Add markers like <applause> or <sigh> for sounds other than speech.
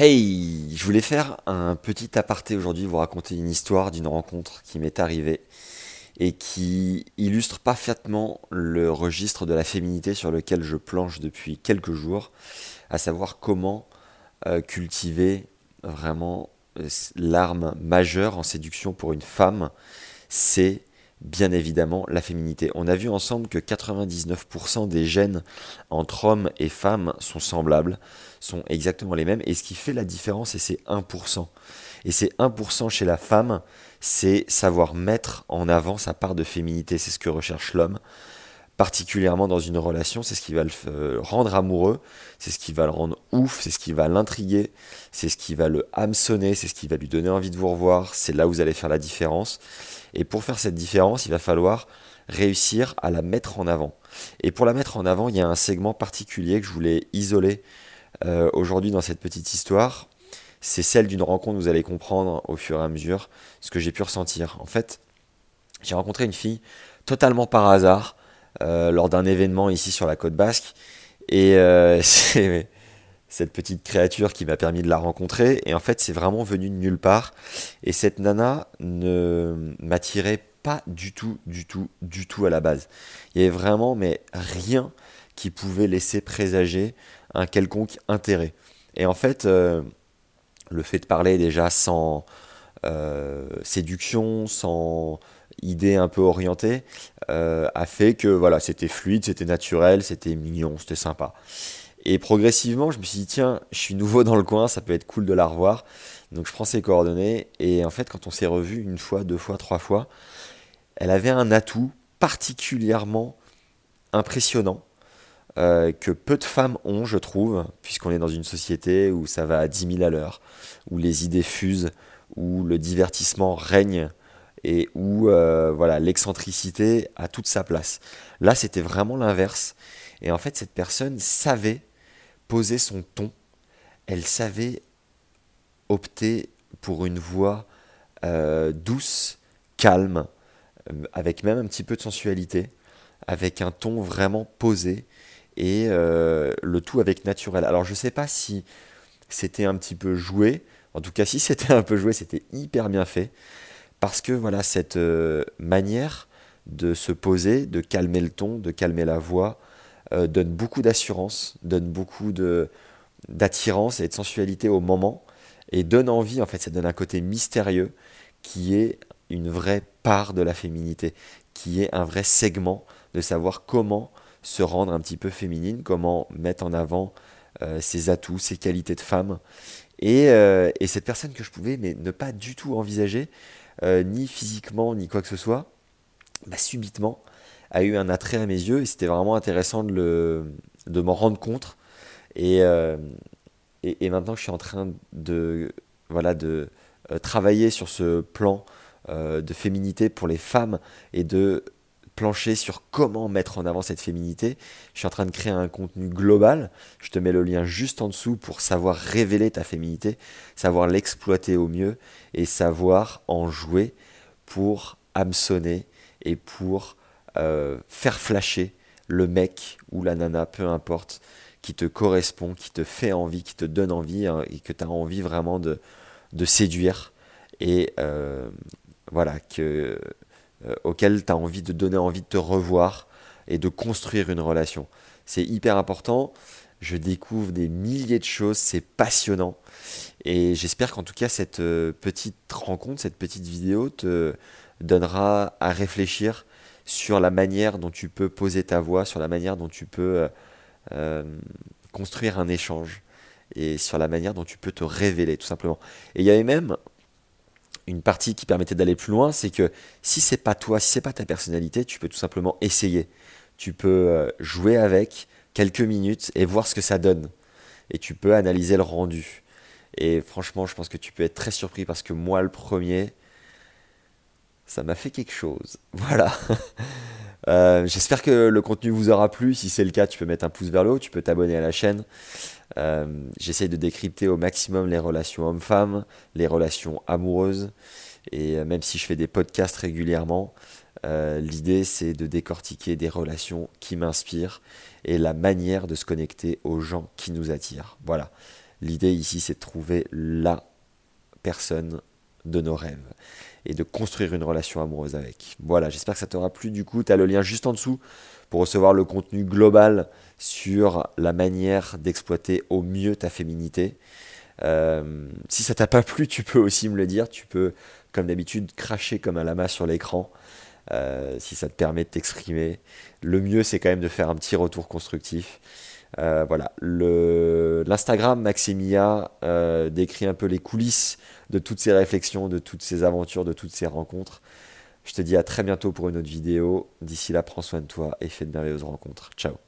Hey, je voulais faire un petit aparté aujourd'hui, vous raconter une histoire d'une rencontre qui m'est arrivée et qui illustre parfaitement le registre de la féminité sur lequel je planche depuis quelques jours, à savoir comment euh, cultiver vraiment euh, l'arme majeure en séduction pour une femme, c'est bien évidemment la féminité. On a vu ensemble que 99% des gènes entre hommes et femmes sont semblables, sont exactement les mêmes, et ce qui fait la différence, c'est 1%. Et ces 1% chez la femme, c'est savoir mettre en avant sa part de féminité, c'est ce que recherche l'homme particulièrement dans une relation, c'est ce qui va le euh, rendre amoureux, c'est ce qui va le rendre ouf, c'est ce qui va l'intriguer, c'est ce qui va le hameçonner, c'est ce qui va lui donner envie de vous revoir, c'est là où vous allez faire la différence. Et pour faire cette différence, il va falloir réussir à la mettre en avant. Et pour la mettre en avant, il y a un segment particulier que je voulais isoler euh, aujourd'hui dans cette petite histoire. C'est celle d'une rencontre, vous allez comprendre au fur et à mesure ce que j'ai pu ressentir. En fait, j'ai rencontré une fille totalement par hasard, lors d'un événement ici sur la côte basque. Et euh, <laughs> c'est cette petite créature qui m'a permis de la rencontrer. Et en fait, c'est vraiment venu de nulle part. Et cette nana ne m'attirait pas du tout, du tout, du tout à la base. Il y avait vraiment, mais rien qui pouvait laisser présager un quelconque intérêt. Et en fait, euh, le fait de parler déjà sans séduction, sans idée un peu orientée, euh, a fait que voilà, c'était fluide, c'était naturel, c'était mignon, c'était sympa. Et progressivement, je me suis dit, tiens, je suis nouveau dans le coin, ça peut être cool de la revoir. Donc je prends ses coordonnées, et en fait, quand on s'est revu une fois, deux fois, trois fois, elle avait un atout particulièrement impressionnant. Euh, que peu de femmes ont, je trouve, puisqu'on est dans une société où ça va à 10 000 à l'heure, où les idées fusent, où le divertissement règne et où euh, voilà l'excentricité a toute sa place. Là, c'était vraiment l'inverse. Et en fait, cette personne savait poser son ton. Elle savait opter pour une voix euh, douce, calme, euh, avec même un petit peu de sensualité, avec un ton vraiment posé et le tout avec naturel. Alors, je ne sais pas si c'était un petit peu joué. En tout cas, si c'était un peu joué, c'était hyper bien fait parce que voilà cette euh, manière de se poser, de calmer le ton, de calmer la voix, euh, donne beaucoup d'assurance, donne beaucoup d'attirance et de sensualité au moment et donne envie en fait ça donne un côté mystérieux qui est une vraie part de la féminité, qui est un vrai segment de savoir comment se rendre un petit peu féminine, comment mettre en avant euh, ses atouts, ses qualités de femme. Et, et, cette personne que je pouvais mais ne pas du tout envisager, euh, ni physiquement, ni quoi que ce soit, bah, subitement a eu un attrait à mes yeux et c'était vraiment intéressant de, m'en rendre compte. Et, euh, et, maintenant que je suis en train de, euh, travailler sur ce plan de féminité pour les femmes et de plancher sur comment mettre en avant cette féminité. Je suis en train de créer un contenu global. Je te mets le lien juste en dessous pour savoir révéler ta féminité, savoir l'exploiter au mieux et savoir en jouer pour hameçonner et pour euh, faire flasher le mec ou la nana, peu importe, qui te correspond, qui te fait envie, qui te donne envie hein, et que tu as envie vraiment de, séduire. Et euh, voilà, que euh, auquel tu as envie de donner envie de te revoir et de construire une relation. C'est hyper important. Je découvre des milliers de choses, c'est passionnant. Et j'espère qu'en tout cas, cette euh, petite rencontre, cette petite vidéo te donnera à réfléchir sur la manière dont tu peux poser ta voix, sur la manière dont tu peux euh, construire un échange et sur la manière dont tu peux te révéler, tout simplement. Et il y avait même une partie qui permettait d'aller plus loin, c'est que si c'est pas toi, si c'est pas ta personnalité, tu peux tout simplement essayer. Tu peux euh, jouer avec quelques minutes et voir ce que ça donne. Et tu peux analyser le rendu. Et franchement, je pense que tu peux être très surpris parce que moi, le premier, ça m'a fait quelque chose. <laughs> Voilà. Euh, j'espère que le contenu vous aura plu. Si c'est le cas, tu peux mettre un pouce vers le haut, tu peux t'abonner à la chaîne. Euh, j'essaye de décrypter au maximum les relations hommes-femmes, les relations amoureuses. Et euh, même si je fais des podcasts régulièrement, l'idée c'est de décortiquer des relations qui m'inspirent et la manière de se connecter aux gens qui nous attirent. Voilà. L'idée ici, c'est de trouver la personne de nos rêves et de construire une relation amoureuse avec. Voilà, j'espère que ça t'aura plu. Du coup, tu as le lien juste en dessous pour recevoir le contenu global sur la manière d'exploiter au mieux ta féminité. Euh, si ça t'a pas plu, tu peux aussi me le dire. Tu peux, comme d'habitude, cracher comme un lama sur l'écran. Euh, si ça te permet de t'exprimer. Le mieux, c'est quand même de faire un petit retour constructif. Euh, voilà, l'Instagram Maximia décrit un peu les coulisses de toutes ces réflexions, de toutes ces aventures, de toutes ces rencontres. Je te dis à très bientôt pour une autre vidéo. D'ici là, prends soin de toi et fais de merveilleuses rencontres. Ciao